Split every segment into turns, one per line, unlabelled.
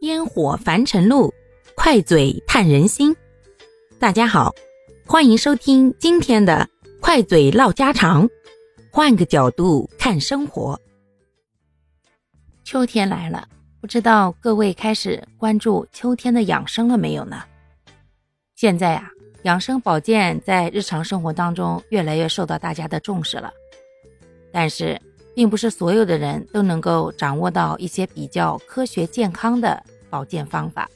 烟火凡尘路，快嘴探人心。大家好，欢迎收听今天的快嘴唠家常，换个角度看生活。秋天来了，不知道各位开始关注秋天的养生了没有呢？现在啊，养生保健在日常生活当中越来越受到大家的重视了，但是。并不是所有的人都能够掌握到一些比较科学健康的保健方法。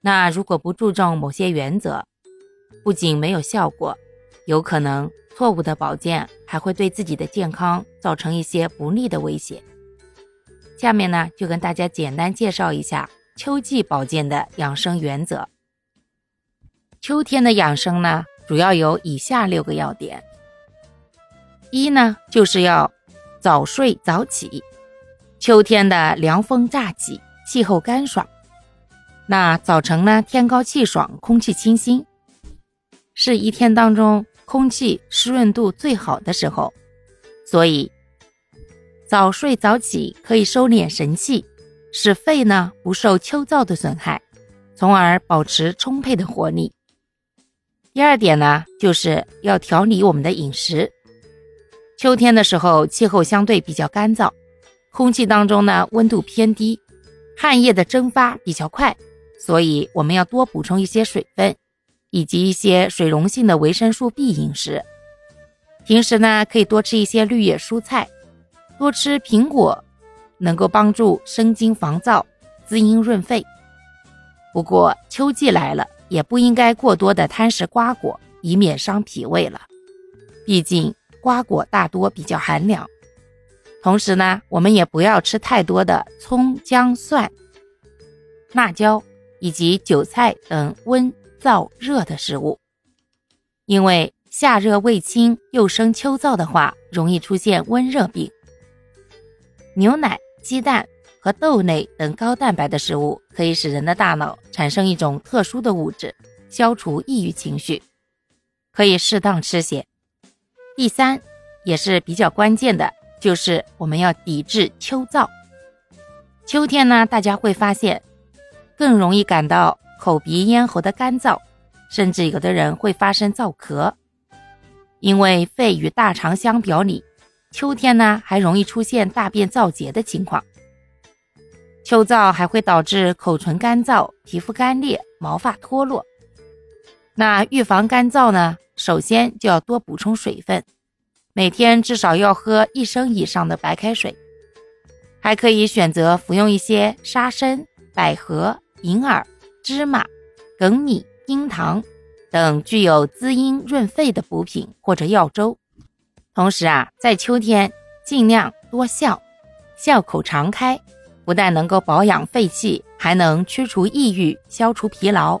那如果不注重某些原则，不仅没有效果，有可能错误的保健还会对自己的健康造成一些不利的威胁。下面呢，就跟大家简单介绍一下秋季保健的养生原则。秋天的养生呢，主要有以下六个要点：一呢，就是要。早睡早起，秋天的凉风乍起，气候干爽。那早晨呢，天高气爽，空气清新，是一天当中空气湿润度最好的时候。所以，早睡早起可以收敛神气，使肺呢不受秋燥的损害，从而保持充沛的活力。第二点呢，就是要调理我们的饮食。秋天的时候，气候相对比较干燥，空气当中呢温度偏低，汗液的蒸发比较快，所以我们要多补充一些水分，以及一些水溶性的维生素 B 饮食。平时呢可以多吃一些绿叶蔬菜，多吃苹果，能够帮助生津防燥、滋阴润肺。不过秋季来了，也不应该过多的贪食瓜果，以免伤脾胃了，毕竟。瓜果大多比较寒凉，同时呢，我们也不要吃太多的葱、姜、蒜、辣椒以及韭菜等温燥热的食物，因为夏热未清又生秋燥的话，容易出现温热病。牛奶、鸡蛋和豆类等高蛋白的食物可以使人的大脑产生一种特殊的物质，消除抑郁情绪，可以适当吃些。第三，也是比较关键的，就是我们要抵制秋燥。秋天呢，大家会发现更容易感到口鼻咽喉的干燥，甚至有的人会发生燥咳。因为肺与大肠相表里，秋天呢还容易出现大便燥结的情况。秋燥还会导致口唇干燥、皮肤干裂、毛发脱落。那预防干燥呢？首先就要多补充水分，每天至少要喝一升以上的白开水，还可以选择服用一些沙参、百合、银耳、芝麻、粳米、冰糖等具有滋阴润肺的补品或者药粥。同时啊，在秋天尽量多笑，笑口常开，不但能够保养肺气，还能驱除抑郁、消除疲劳，